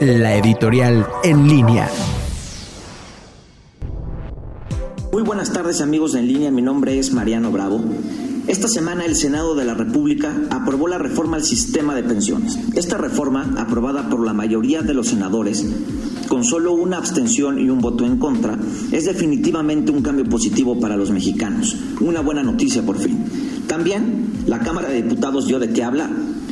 la editorial en línea. Muy buenas tardes amigos en línea, mi nombre es Mariano Bravo. Esta semana el Senado de la República aprobó la reforma al sistema de pensiones. Esta reforma, aprobada por la mayoría de los senadores, con solo una abstención y un voto en contra, es definitivamente un cambio positivo para los mexicanos. Una buena noticia por fin. También la Cámara de Diputados dio de qué habla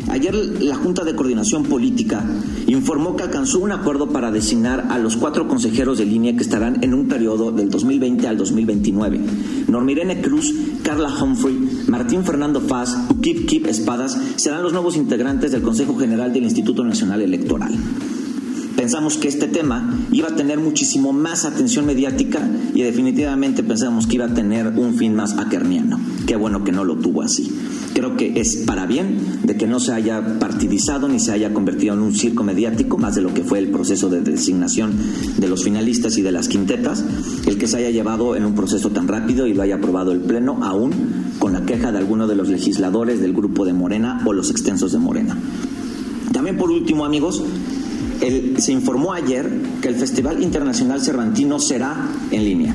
Ayer la Junta de Coordinación Política informó que alcanzó un acuerdo para designar a los cuatro consejeros de línea que estarán en un periodo del 2020 al 2029. Normirene Cruz, Carla Humphrey, Martín Fernando Faz, Ukip Kip Espadas serán los nuevos integrantes del Consejo General del Instituto Nacional Electoral pensamos que este tema iba a tener muchísimo más atención mediática y definitivamente pensamos que iba a tener un fin más akerniano. Qué bueno que no lo tuvo así. Creo que es para bien de que no se haya partidizado ni se haya convertido en un circo mediático, más de lo que fue el proceso de designación de los finalistas y de las quintetas, el que se haya llevado en un proceso tan rápido y lo haya aprobado el Pleno, aún con la queja de alguno de los legisladores del grupo de Morena o los extensos de Morena. También por último, amigos, se informó ayer que el Festival Internacional Cervantino será en línea.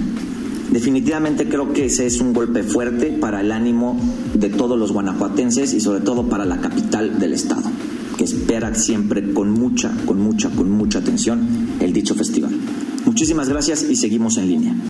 Definitivamente creo que ese es un golpe fuerte para el ánimo de todos los guanajuatenses y sobre todo para la capital del estado, que espera siempre con mucha, con mucha, con mucha atención el dicho festival. Muchísimas gracias y seguimos en línea.